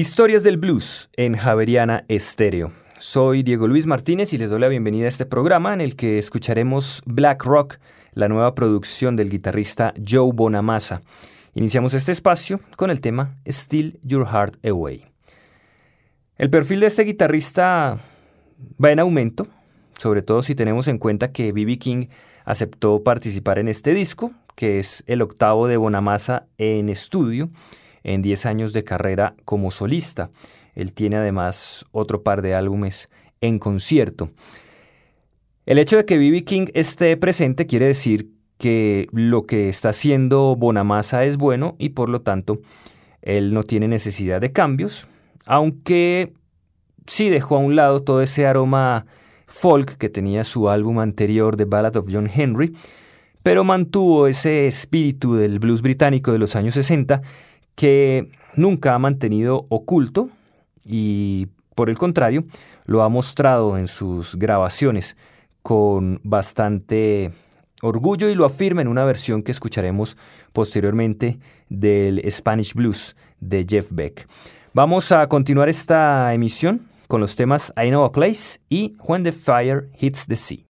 Historias del Blues en Javeriana Estéreo. Soy Diego Luis Martínez y les doy la bienvenida a este programa en el que escucharemos Black Rock, la nueva producción del guitarrista Joe Bonamassa. Iniciamos este espacio con el tema Steal Your Heart Away. El perfil de este guitarrista va en aumento, sobre todo si tenemos en cuenta que B.B. King aceptó participar en este disco, que es el octavo de Bonamassa en estudio en 10 años de carrera como solista. Él tiene además otro par de álbumes en concierto. El hecho de que B.B. King esté presente quiere decir que lo que está haciendo Bonamassa es bueno y por lo tanto él no tiene necesidad de cambios, aunque sí dejó a un lado todo ese aroma folk que tenía su álbum anterior The Ballad of John Henry, pero mantuvo ese espíritu del blues británico de los años 60 que nunca ha mantenido oculto y por el contrario lo ha mostrado en sus grabaciones con bastante orgullo y lo afirma en una versión que escucharemos posteriormente del Spanish Blues de Jeff Beck. Vamos a continuar esta emisión con los temas I Know a Place y When the Fire Hits the Sea.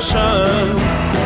Hashem.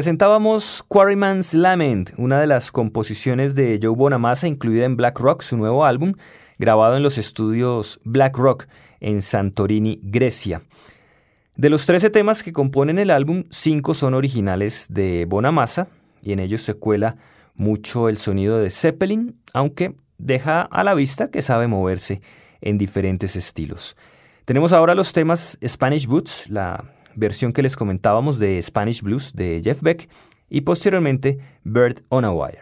Presentábamos Quarryman's Lament, una de las composiciones de Joe Bonamassa incluida en Black Rock, su nuevo álbum, grabado en los estudios Black Rock en Santorini, Grecia. De los 13 temas que componen el álbum, 5 son originales de Bonamassa y en ellos se cuela mucho el sonido de Zeppelin, aunque deja a la vista que sabe moverse en diferentes estilos. Tenemos ahora los temas Spanish Boots, la versión que les comentábamos de Spanish Blues de Jeff Beck, y posteriormente Bird on a Wire.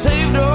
saved her.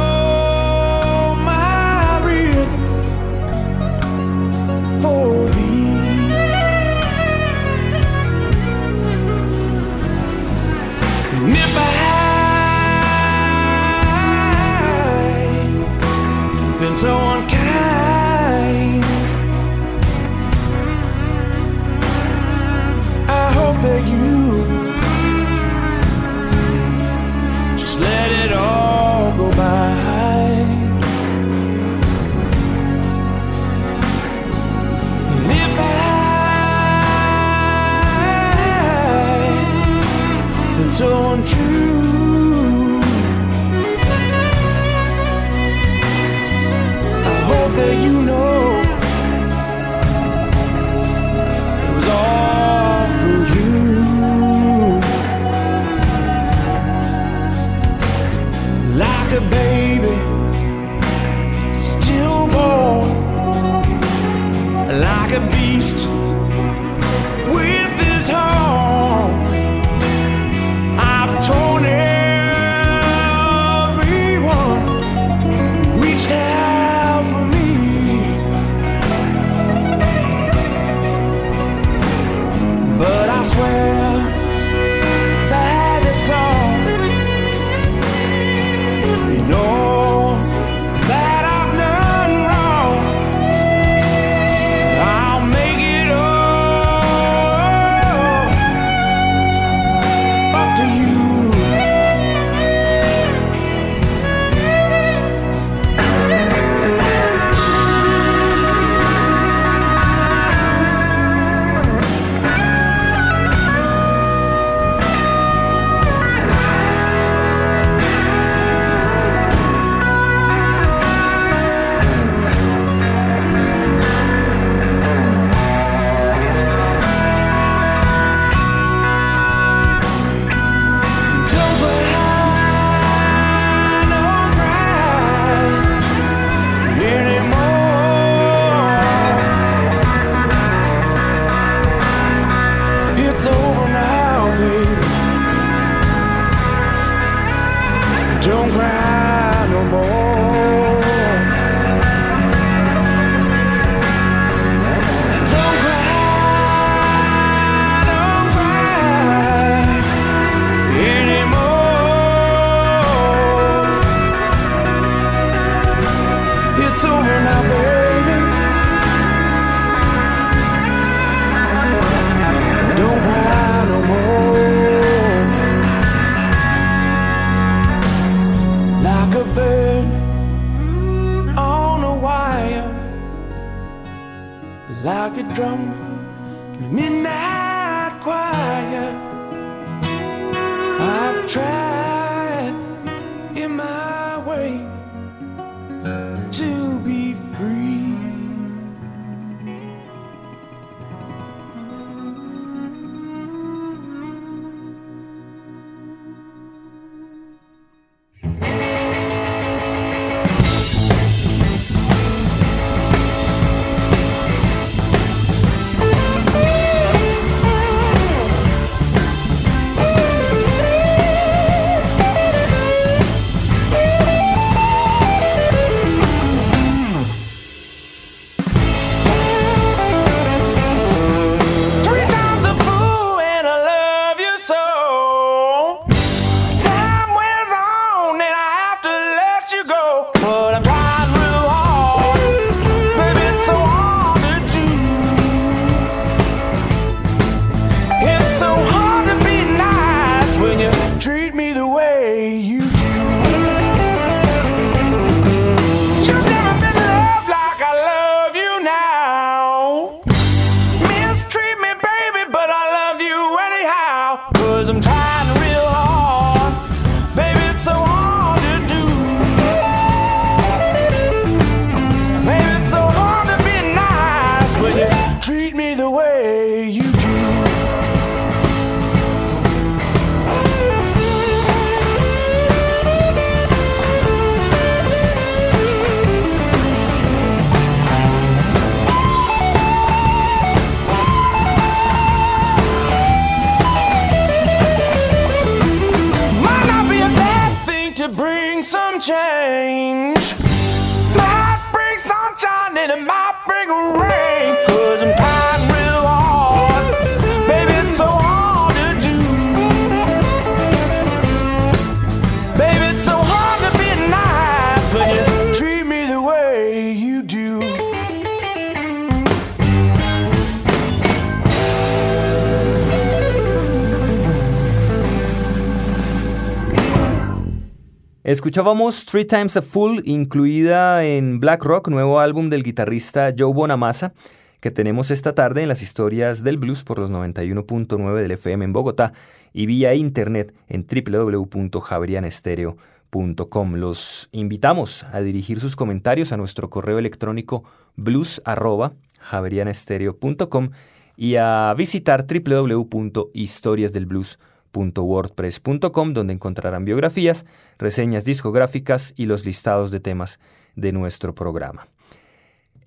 Escuchábamos Three Times a Fool, incluida en Black Rock, nuevo álbum del guitarrista Joe Bonamassa, que tenemos esta tarde en las historias del blues por los 91.9 del FM en Bogotá y vía internet en www.javerianestereo.com. Los invitamos a dirigir sus comentarios a nuestro correo electrónico blues@javerianestereo.com y a visitar www.historiasdelblues.com wordpress.com donde encontrarán biografías, reseñas discográficas y los listados de temas de nuestro programa.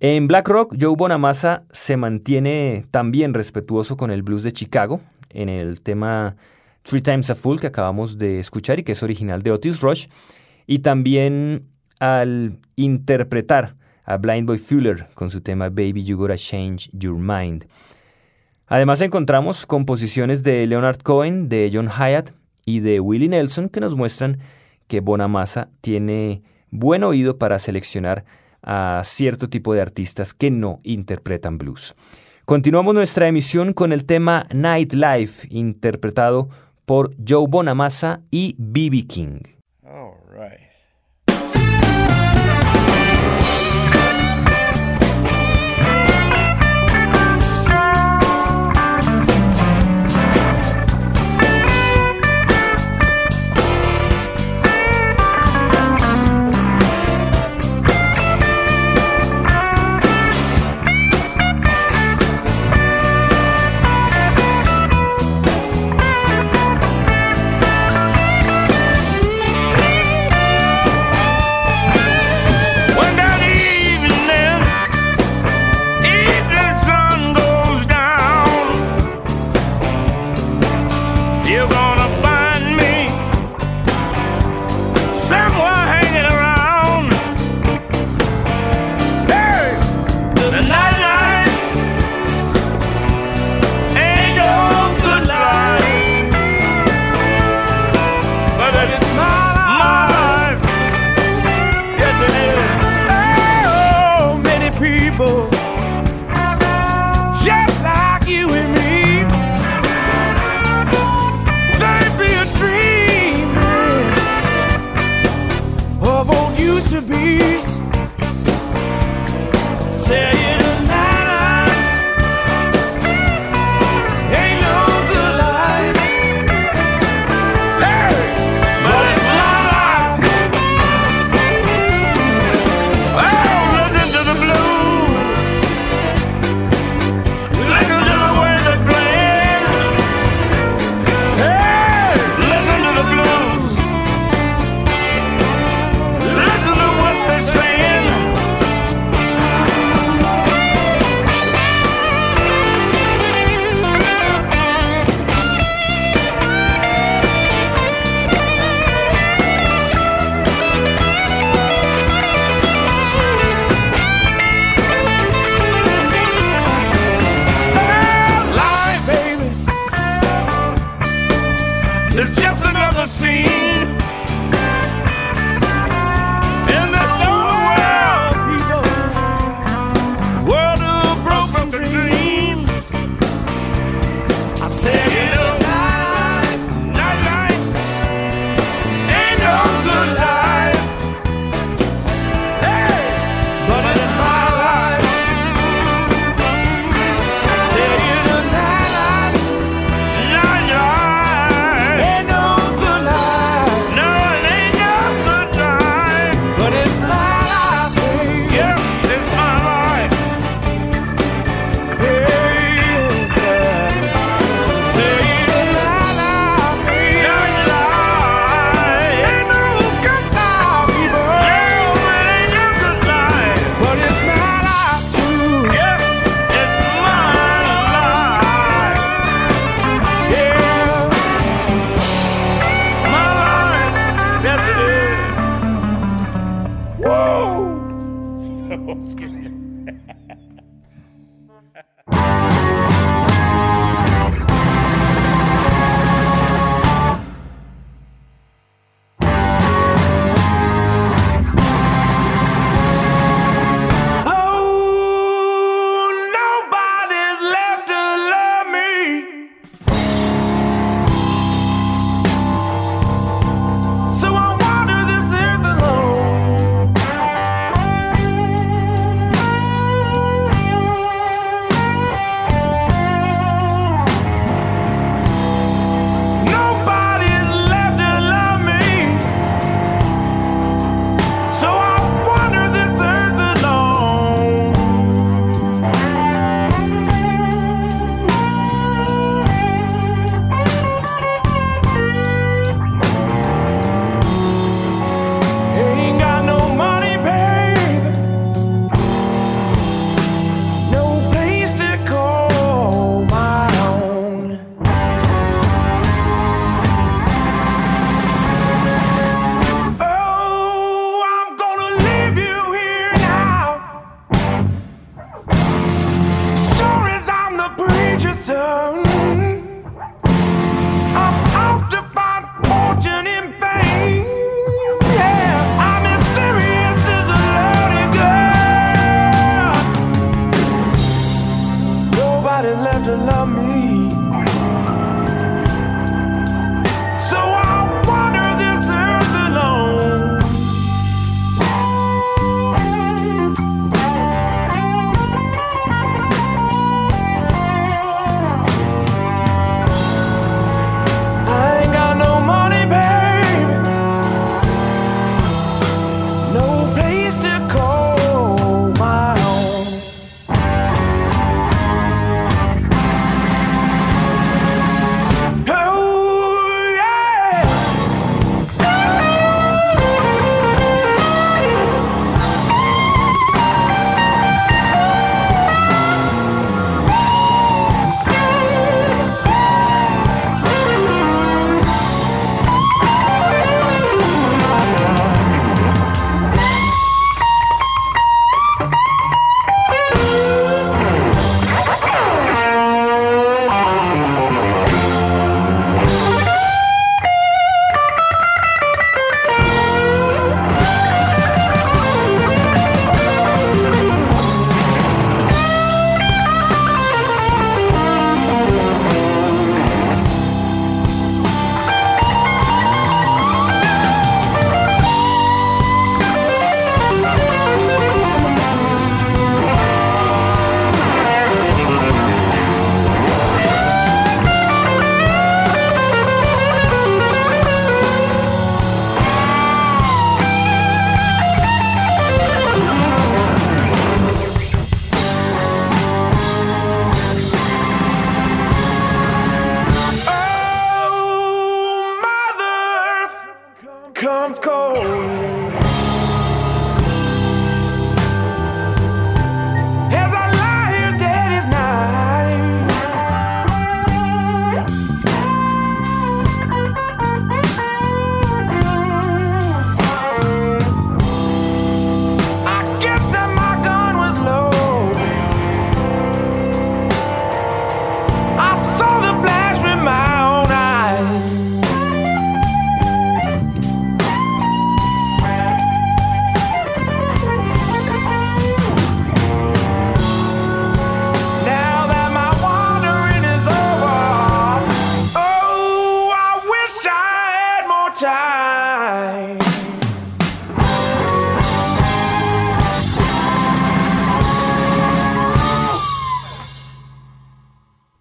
En Black Rock, Joe Bonamassa se mantiene también respetuoso con el blues de Chicago, en el tema Three Times a Fool que acabamos de escuchar y que es original de Otis Rush, y también al interpretar a Blind Boy Fuller con su tema Baby You Gotta Change Your Mind. Además encontramos composiciones de Leonard Cohen, de John Hyatt y de Willie Nelson que nos muestran que Bonamassa tiene buen oído para seleccionar a cierto tipo de artistas que no interpretan blues. Continuamos nuestra emisión con el tema Nightlife, interpretado por Joe Bonamassa y B.B. King.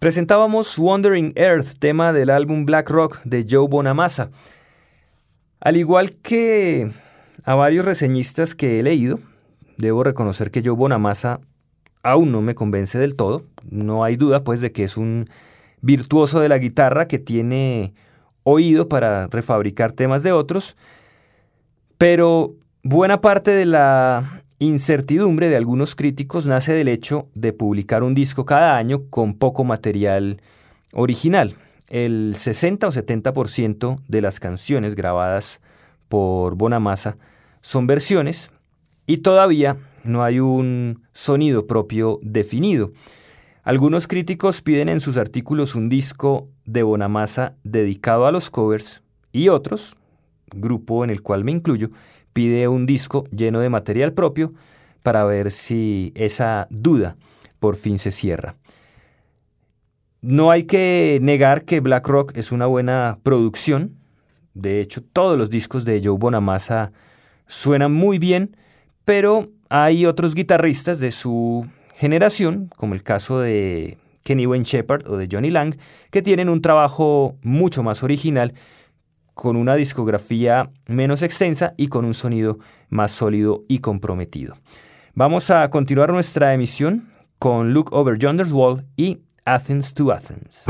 Presentábamos Wandering Earth, tema del álbum Black Rock de Joe Bonamassa. Al igual que a varios reseñistas que he leído, debo reconocer que Joe Bonamassa aún no me convence del todo. No hay duda pues de que es un virtuoso de la guitarra que tiene oído para refabricar temas de otros, pero buena parte de la incertidumbre de algunos críticos nace del hecho de publicar un disco cada año con poco material original. El 60 o 70% de las canciones grabadas por Bonamassa son versiones y todavía no hay un sonido propio definido. Algunos críticos piden en sus artículos un disco de Bonamassa dedicado a los covers y otros, grupo en el cual me incluyo, pide un disco lleno de material propio para ver si esa duda por fin se cierra. No hay que negar que Black Rock es una buena producción. De hecho, todos los discos de Joe Bonamassa suenan muy bien, pero hay otros guitarristas de su generación, como el caso de Kenny Wayne Shepherd o de Johnny Lang, que tienen un trabajo mucho más original con una discografía menos extensa y con un sonido más sólido y comprometido. Vamos a continuar nuestra emisión con Look Over Yonder's Wall y Athens to Athens.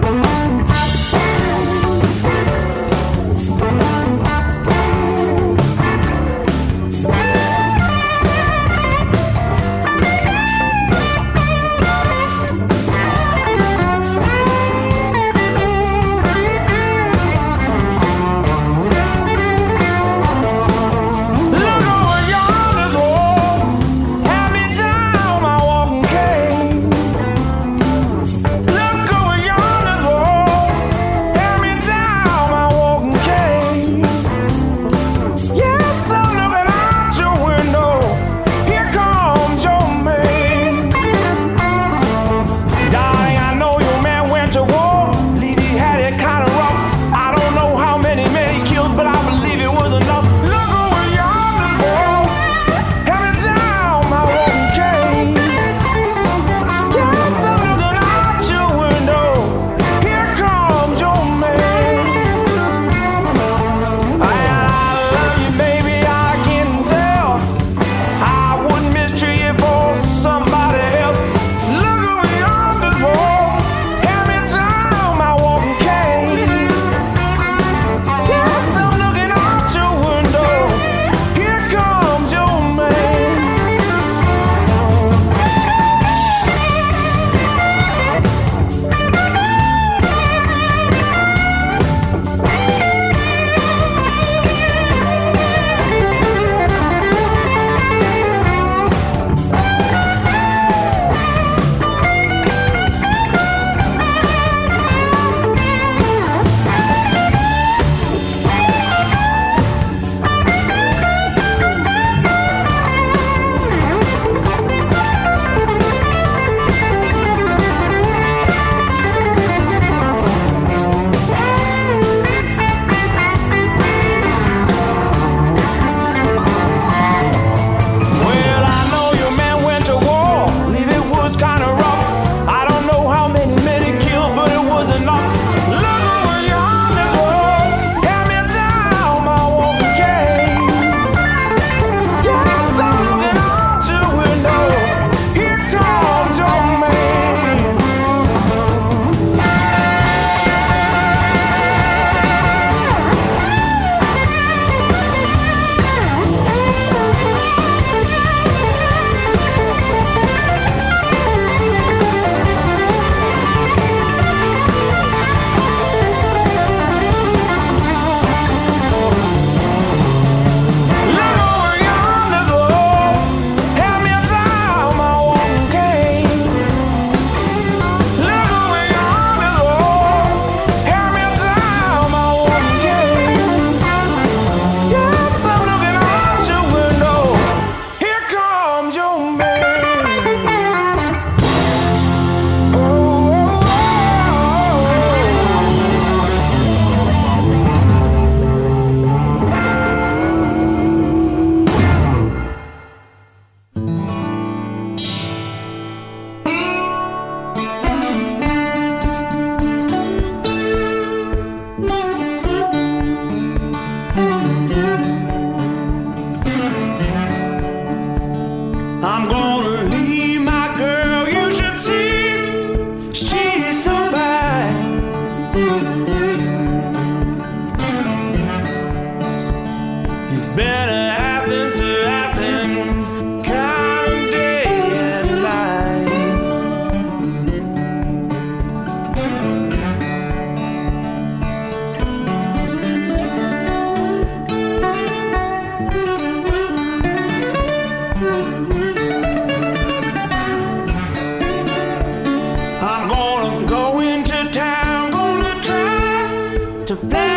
to fly.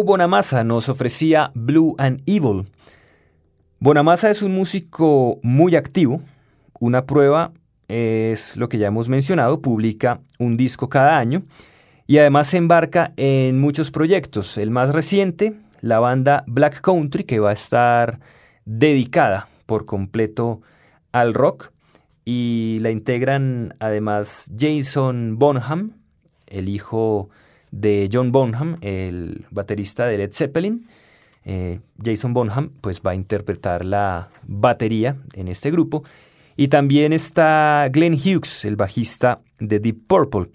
Joe Bonamassa nos ofrecía Blue and Evil. Bonamassa es un músico muy activo. Una prueba es lo que ya hemos mencionado, publica un disco cada año y además se embarca en muchos proyectos. El más reciente, la banda Black Country, que va a estar dedicada por completo al rock y la integran además Jason Bonham, el hijo de John Bonham, el baterista de Led Zeppelin. Eh, Jason Bonham pues va a interpretar la batería en este grupo. Y también está Glenn Hughes, el bajista de Deep Purple.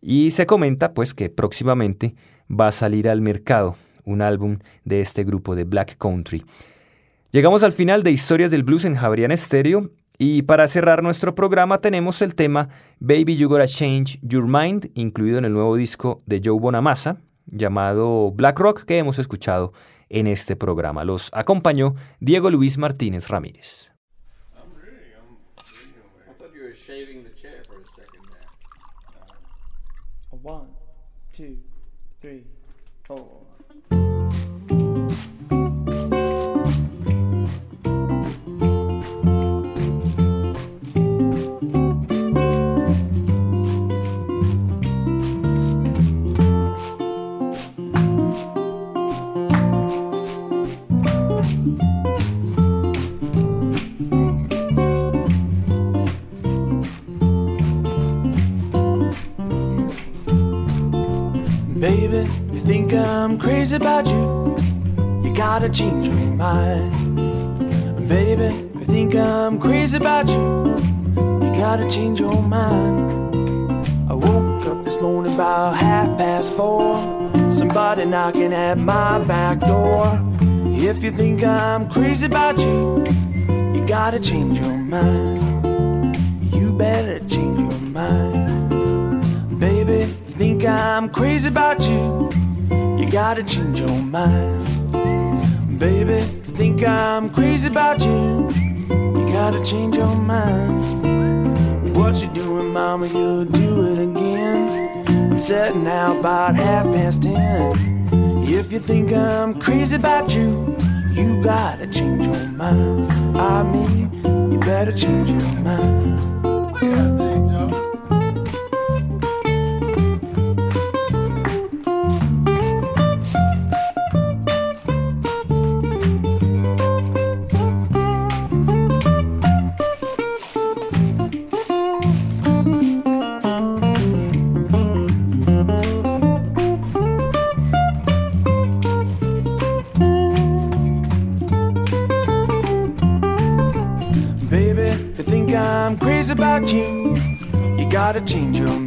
Y se comenta pues que próximamente va a salir al mercado un álbum de este grupo de Black Country. Llegamos al final de Historias del Blues en Javerian Stereo y para cerrar nuestro programa tenemos el tema Baby You Gotta Change Your Mind, incluido en el nuevo disco de Joe Bonamassa, llamado Black Rock, que hemos escuchado en este programa. Los acompañó Diego Luis Martínez Ramírez. One, two, three, four. Baby, you think I'm crazy about you? You gotta change your mind. Baby, you think I'm crazy about you? You gotta change your mind. I woke up this morning about half past four. Somebody knocking at my back door. If you think I'm crazy about you, you gotta change your mind. You better change your mind. I'm crazy about you, you gotta change your mind. Baby, if you think I'm crazy about you, you gotta change your mind. What you doing, mama? You'll do it again. I'm setting out about half past ten. If you think I'm crazy about you, you gotta change your mind. I mean, you better change your mind.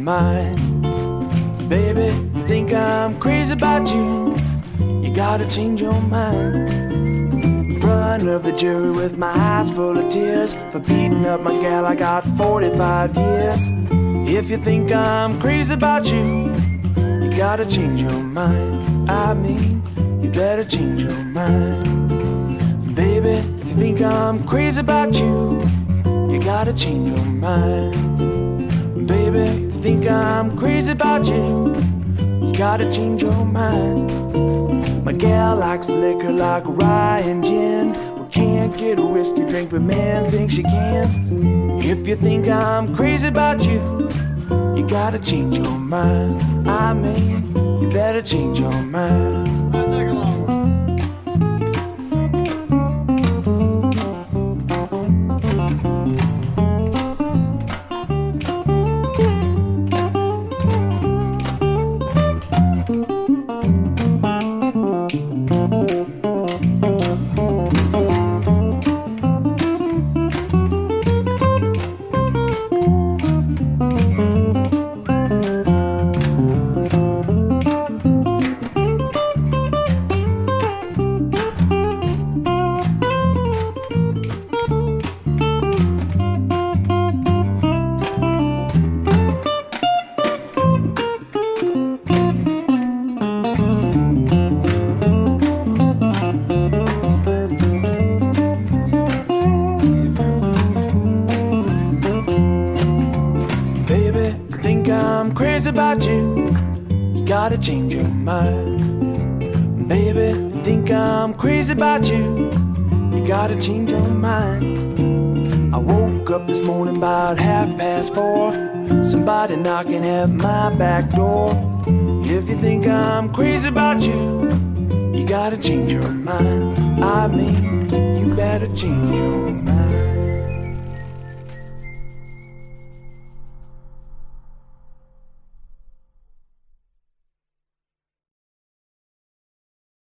Mind. Baby, you think I'm crazy about you, you gotta change your mind. In front of the jury with my eyes full of tears for beating up my gal, I got 45 years. If you think I'm crazy about you, you gotta change your mind. I mean, you better change your mind. Baby, if you think I'm crazy about you, you gotta change your mind. Baby, think I'm crazy about you, you gotta change your mind. My gal likes liquor like rye and gin. We can't get a whiskey drink, but man thinks she can. If you think I'm crazy about you, you gotta change your mind. I mean, you better change your mind.